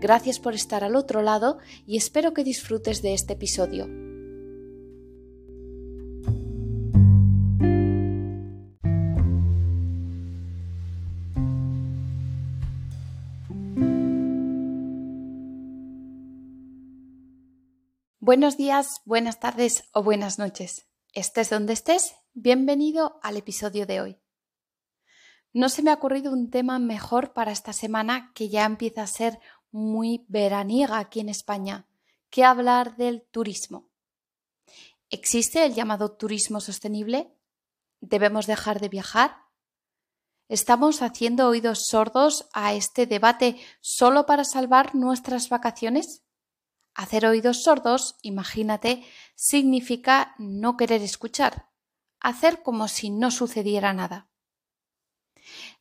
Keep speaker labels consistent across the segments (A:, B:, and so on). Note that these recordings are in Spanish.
A: Gracias por estar al otro lado y espero que disfrutes de este episodio. Buenos días, buenas tardes o buenas noches. Estés donde estés, bienvenido al episodio de hoy. No se me ha ocurrido un tema mejor para esta semana que ya empieza a ser muy veraniega aquí en España que hablar del turismo. ¿Existe el llamado turismo sostenible? ¿Debemos dejar de viajar? ¿Estamos haciendo oídos sordos a este debate solo para salvar nuestras vacaciones? Hacer oídos sordos, imagínate, significa no querer escuchar, hacer como si no sucediera nada.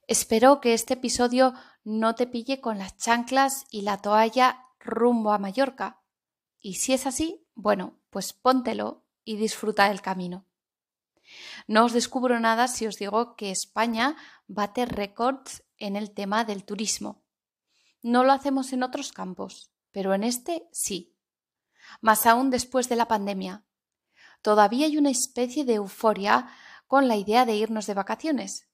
A: Espero que este episodio no te pille con las chanclas y la toalla rumbo a Mallorca. Y si es así, bueno, pues póntelo y disfruta del camino. No os descubro nada si os digo que España bate récords en el tema del turismo. No lo hacemos en otros campos, pero en este sí. Más aún después de la pandemia. Todavía hay una especie de euforia con la idea de irnos de vacaciones,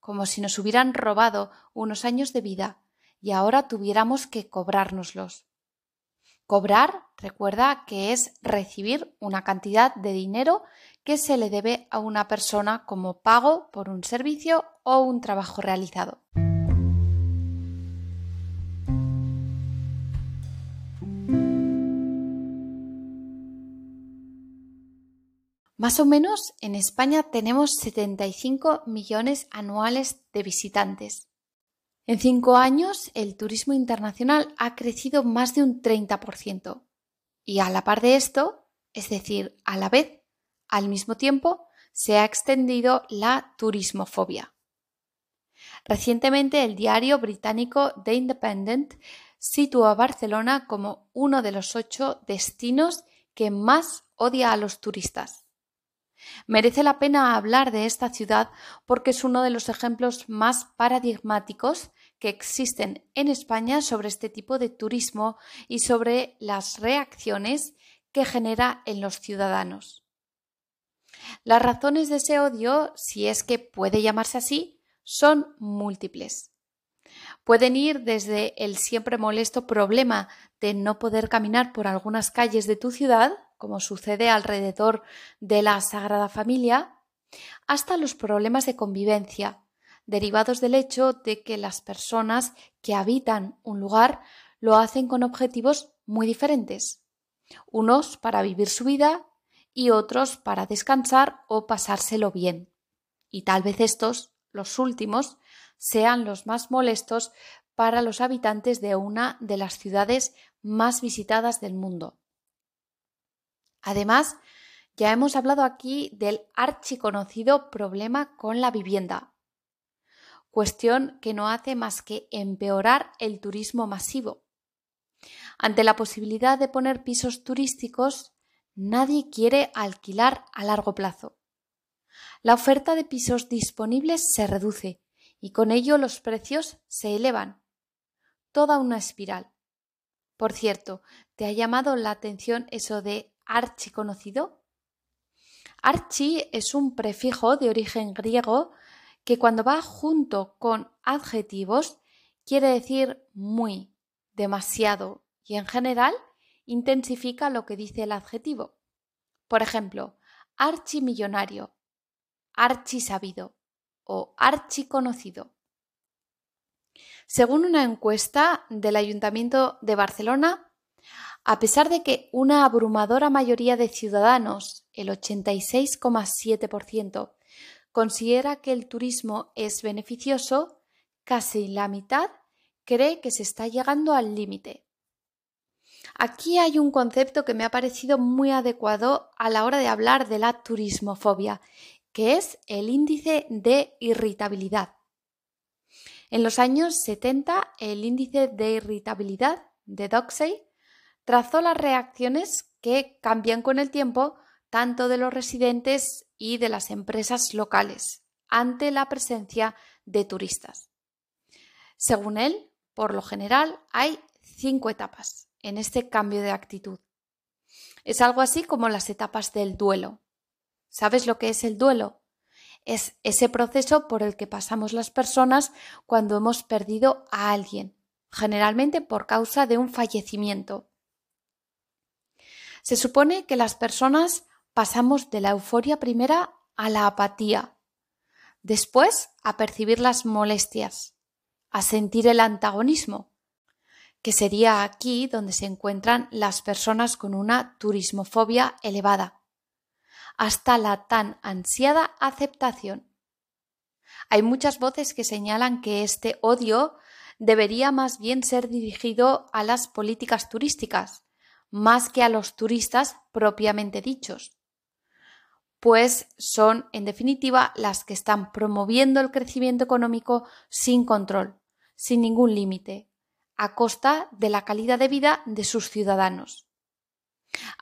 A: como si nos hubieran robado unos años de vida y ahora tuviéramos que cobrárnoslos. Cobrar, recuerda que es recibir una cantidad de dinero que se le debe a una persona como pago por un servicio o un trabajo realizado. Más o menos en España tenemos 75 millones anuales de visitantes. En cinco años el turismo internacional ha crecido más de un 30%. Y a la par de esto, es decir, a la vez, al mismo tiempo, se ha extendido la turismofobia. Recientemente el diario británico The Independent situó a Barcelona como uno de los ocho destinos que más odia a los turistas. Merece la pena hablar de esta ciudad porque es uno de los ejemplos más paradigmáticos que existen en España sobre este tipo de turismo y sobre las reacciones que genera en los ciudadanos. Las razones de ese odio, si es que puede llamarse así, son múltiples. Pueden ir desde el siempre molesto problema de no poder caminar por algunas calles de tu ciudad, como sucede alrededor de la Sagrada Familia, hasta los problemas de convivencia, derivados del hecho de que las personas que habitan un lugar lo hacen con objetivos muy diferentes, unos para vivir su vida y otros para descansar o pasárselo bien. Y tal vez estos, los últimos, sean los más molestos para los habitantes de una de las ciudades más visitadas del mundo. Además, ya hemos hablado aquí del archiconocido problema con la vivienda, cuestión que no hace más que empeorar el turismo masivo. Ante la posibilidad de poner pisos turísticos, nadie quiere alquilar a largo plazo. La oferta de pisos disponibles se reduce y con ello los precios se elevan. Toda una espiral. Por cierto, ¿te ha llamado la atención eso de archiconocido? Archi es un prefijo de origen griego que cuando va junto con adjetivos quiere decir muy, demasiado y en general intensifica lo que dice el adjetivo. Por ejemplo, archimillonario, archisabido o archiconocido. Según una encuesta del Ayuntamiento de Barcelona, a pesar de que una abrumadora mayoría de ciudadanos, el 86,7%, considera que el turismo es beneficioso, casi la mitad cree que se está llegando al límite. Aquí hay un concepto que me ha parecido muy adecuado a la hora de hablar de la turismofobia, que es el índice de irritabilidad. En los años 70, el índice de irritabilidad de Doxey trazó las reacciones que cambian con el tiempo tanto de los residentes y de las empresas locales ante la presencia de turistas. Según él, por lo general hay cinco etapas en este cambio de actitud. Es algo así como las etapas del duelo. ¿Sabes lo que es el duelo? Es ese proceso por el que pasamos las personas cuando hemos perdido a alguien, generalmente por causa de un fallecimiento. Se supone que las personas pasamos de la euforia primera a la apatía, después a percibir las molestias, a sentir el antagonismo, que sería aquí donde se encuentran las personas con una turismofobia elevada, hasta la tan ansiada aceptación. Hay muchas voces que señalan que este odio debería más bien ser dirigido a las políticas turísticas, más que a los turistas propiamente dichos, pues son, en definitiva, las que están promoviendo el crecimiento económico sin control, sin ningún límite, a costa de la calidad de vida de sus ciudadanos.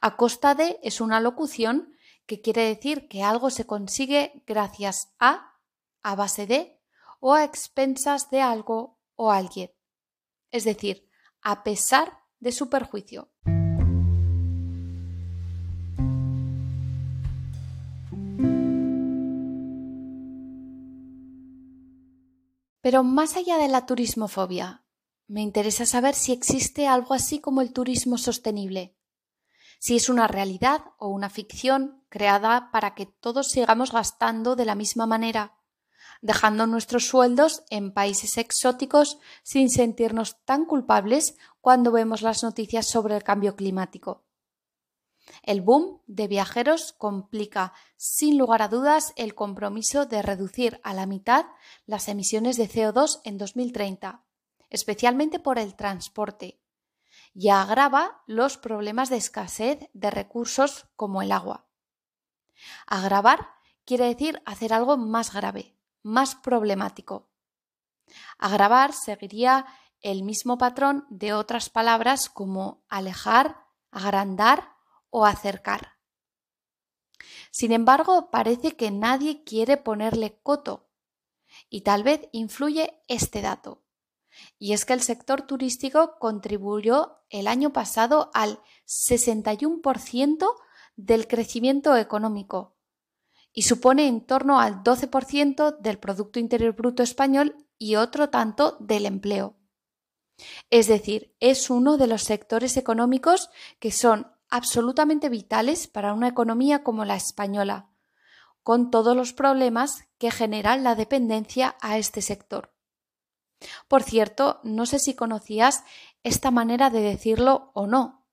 A: A costa de es una locución que quiere decir que algo se consigue gracias a, a base de o a expensas de algo o alguien, es decir, a pesar de su perjuicio. Pero más allá de la turismofobia, me interesa saber si existe algo así como el turismo sostenible, si es una realidad o una ficción creada para que todos sigamos gastando de la misma manera, dejando nuestros sueldos en países exóticos sin sentirnos tan culpables cuando vemos las noticias sobre el cambio climático. El boom de viajeros complica, sin lugar a dudas, el compromiso de reducir a la mitad las emisiones de CO2 en 2030, especialmente por el transporte, y agrava los problemas de escasez de recursos como el agua. Agravar quiere decir hacer algo más grave, más problemático. Agravar seguiría el mismo patrón de otras palabras como alejar, agrandar o acercar. Sin embargo, parece que nadie quiere ponerle coto y tal vez influye este dato. Y es que el sector turístico contribuyó el año pasado al 61% del crecimiento económico y supone en torno al 12% del Producto Interior Bruto español y otro tanto del empleo. Es decir, es uno de los sectores económicos que son absolutamente vitales para una economía como la española, con todos los problemas que generan la dependencia a este sector. Por cierto, no sé si conocías esta manera de decirlo o no.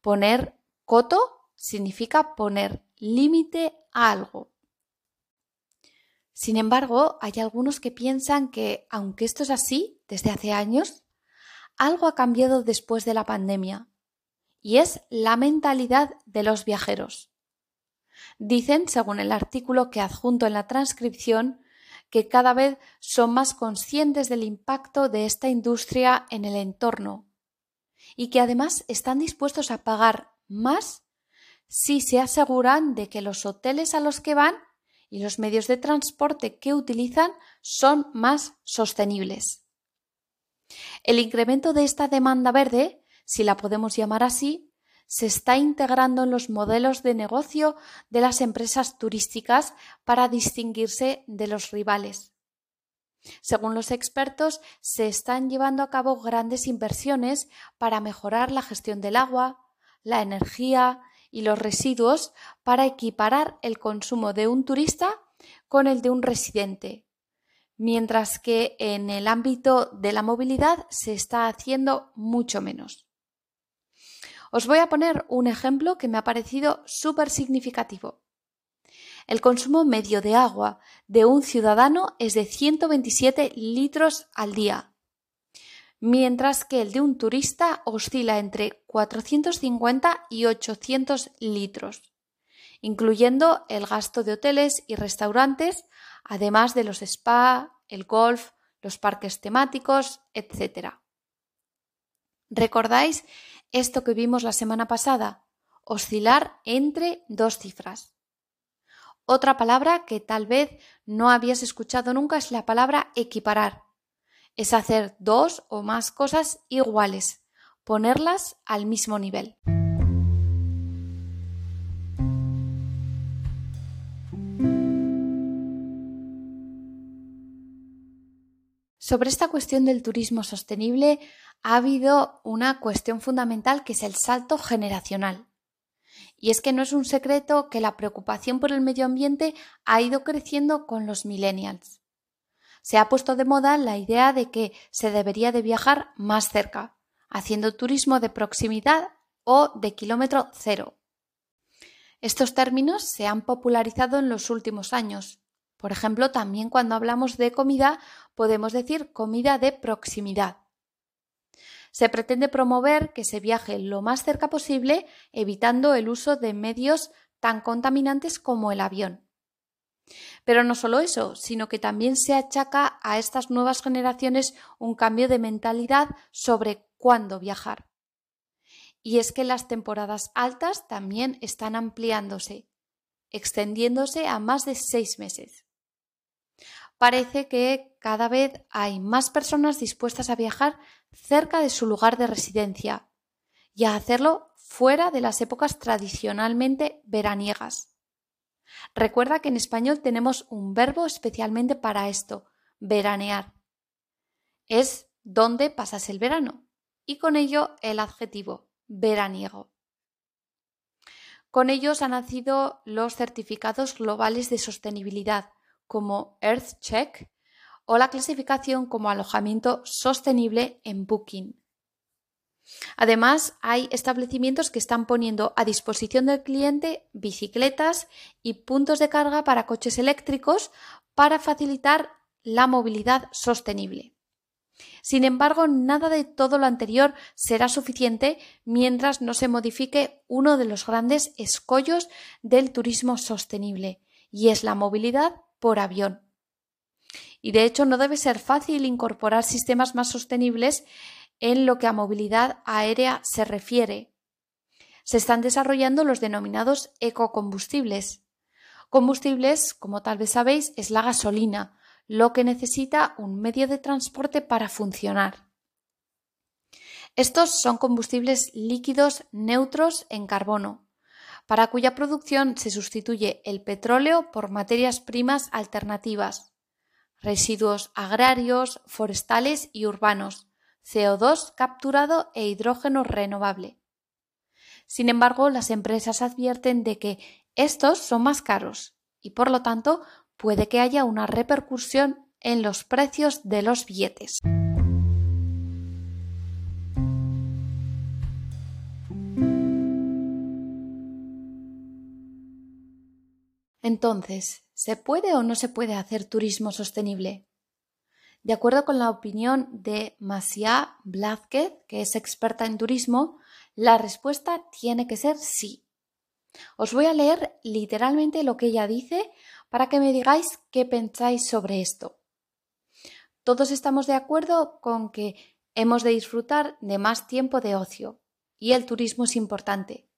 A: Poner coto significa poner límite a algo. Sin embargo, hay algunos que piensan que, aunque esto es así desde hace años, algo ha cambiado después de la pandemia y es la mentalidad de los viajeros. Dicen, según el artículo que adjunto en la transcripción, que cada vez son más conscientes del impacto de esta industria en el entorno y que además están dispuestos a pagar más si se aseguran de que los hoteles a los que van y los medios de transporte que utilizan son más sostenibles. El incremento de esta demanda verde si la podemos llamar así, se está integrando en los modelos de negocio de las empresas turísticas para distinguirse de los rivales. Según los expertos, se están llevando a cabo grandes inversiones para mejorar la gestión del agua, la energía y los residuos para equiparar el consumo de un turista con el de un residente, mientras que en el ámbito de la movilidad se está haciendo mucho menos. Os voy a poner un ejemplo que me ha parecido súper significativo. El consumo medio de agua de un ciudadano es de 127 litros al día, mientras que el de un turista oscila entre 450 y 800 litros, incluyendo el gasto de hoteles y restaurantes, además de los spa, el golf, los parques temáticos, etc. ¿Recordáis esto que vimos la semana pasada? Oscilar entre dos cifras. Otra palabra que tal vez no habías escuchado nunca es la palabra equiparar es hacer dos o más cosas iguales, ponerlas al mismo nivel. Sobre esta cuestión del turismo sostenible ha habido una cuestión fundamental que es el salto generacional. Y es que no es un secreto que la preocupación por el medio ambiente ha ido creciendo con los millennials se ha puesto de moda la idea de que se debería de viajar más cerca, haciendo turismo de proximidad o de kilómetro cero. Estos términos se han popularizado en los últimos años. Por ejemplo, también cuando hablamos de comida podemos decir comida de proximidad. Se pretende promover que se viaje lo más cerca posible, evitando el uso de medios tan contaminantes como el avión. Pero no solo eso, sino que también se achaca a estas nuevas generaciones un cambio de mentalidad sobre cuándo viajar. Y es que las temporadas altas también están ampliándose, extendiéndose a más de seis meses. Parece que cada vez hay más personas dispuestas a viajar cerca de su lugar de residencia y a hacerlo fuera de las épocas tradicionalmente veraniegas. Recuerda que en español tenemos un verbo especialmente para esto, veranear. Es donde pasas el verano y con ello el adjetivo veraniego. Con ellos han nacido los certificados globales de sostenibilidad como EarthCheck o la clasificación como alojamiento sostenible en Booking. Además, hay establecimientos que están poniendo a disposición del cliente bicicletas y puntos de carga para coches eléctricos para facilitar la movilidad sostenible. Sin embargo, nada de todo lo anterior será suficiente mientras no se modifique uno de los grandes escollos del turismo sostenible, y es la movilidad por avión. Y de hecho no debe ser fácil incorporar sistemas más sostenibles en lo que a movilidad aérea se refiere. Se están desarrollando los denominados ecocombustibles. Combustibles, como tal vez sabéis, es la gasolina, lo que necesita un medio de transporte para funcionar. Estos son combustibles líquidos neutros en carbono, para cuya producción se sustituye el petróleo por materias primas alternativas, residuos agrarios, forestales y urbanos, CO2 capturado e hidrógeno renovable. Sin embargo, las empresas advierten de que estos son más caros y por lo tanto puede que haya una repercusión en los precios de los billetes. Entonces, ¿se puede o no se puede hacer turismo sostenible? De acuerdo con la opinión de Masia Blázquez, que es experta en turismo, la respuesta tiene que ser sí. Os voy a leer literalmente lo que ella dice para que me digáis qué pensáis sobre esto. Todos estamos de acuerdo con que hemos de disfrutar de más tiempo de ocio y el turismo es importante.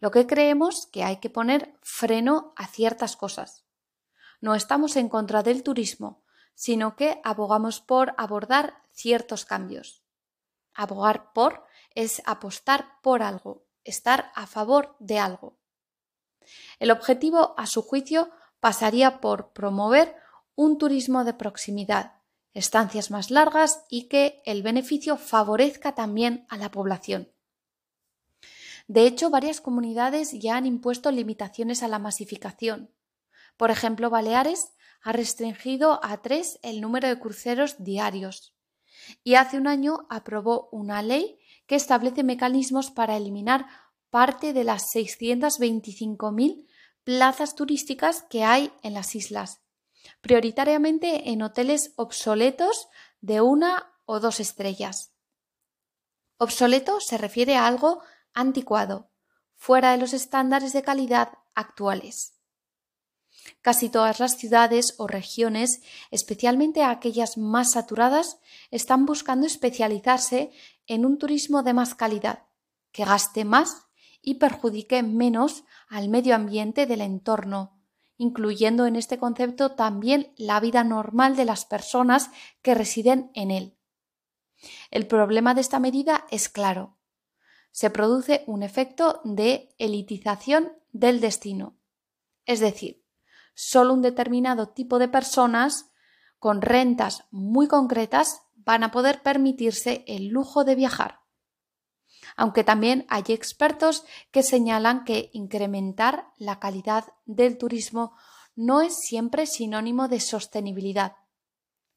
A: Lo que creemos que hay que poner freno a ciertas cosas. No estamos en contra del turismo, sino que abogamos por abordar ciertos cambios. Abogar por es apostar por algo, estar a favor de algo. El objetivo, a su juicio, pasaría por promover un turismo de proximidad, estancias más largas y que el beneficio favorezca también a la población. De hecho, varias comunidades ya han impuesto limitaciones a la masificación. Por ejemplo, Baleares ha restringido a tres el número de cruceros diarios y hace un año aprobó una ley que establece mecanismos para eliminar parte de las 625.000 plazas turísticas que hay en las islas, prioritariamente en hoteles obsoletos de una o dos estrellas. Obsoleto se refiere a algo anticuado, fuera de los estándares de calidad actuales. Casi todas las ciudades o regiones, especialmente aquellas más saturadas, están buscando especializarse en un turismo de más calidad, que gaste más y perjudique menos al medio ambiente del entorno, incluyendo en este concepto también la vida normal de las personas que residen en él. El problema de esta medida es claro. Se produce un efecto de elitización del destino. Es decir, solo un determinado tipo de personas con rentas muy concretas van a poder permitirse el lujo de viajar. Aunque también hay expertos que señalan que incrementar la calidad del turismo no es siempre sinónimo de sostenibilidad.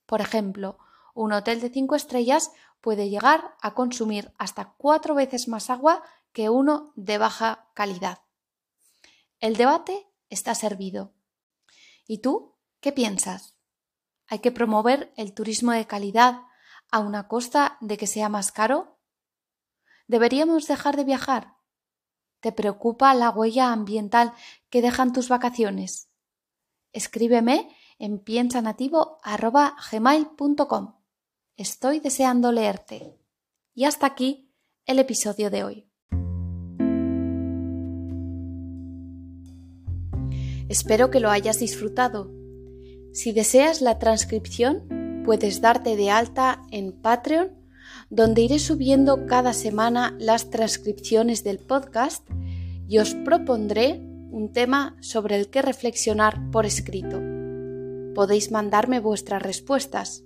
A: Por ejemplo, un hotel de cinco estrellas puede llegar a consumir hasta cuatro veces más agua que uno de baja calidad. El debate está servido. ¿Y tú qué piensas? ¿Hay que promover el turismo de calidad a una costa de que sea más caro? ¿Deberíamos dejar de viajar? ¿Te preocupa la huella ambiental que dejan tus vacaciones? Escríbeme en piensanativo.gmail.com. Estoy deseando leerte. Y hasta aquí el episodio de hoy. Espero que lo hayas disfrutado. Si deseas la transcripción, puedes darte de alta en Patreon, donde iré subiendo cada semana las transcripciones del podcast y os propondré un tema sobre el que reflexionar por escrito. Podéis mandarme vuestras respuestas.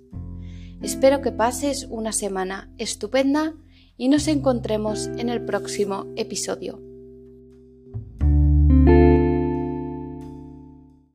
A: Espero que pases una semana estupenda y nos encontremos en el próximo episodio.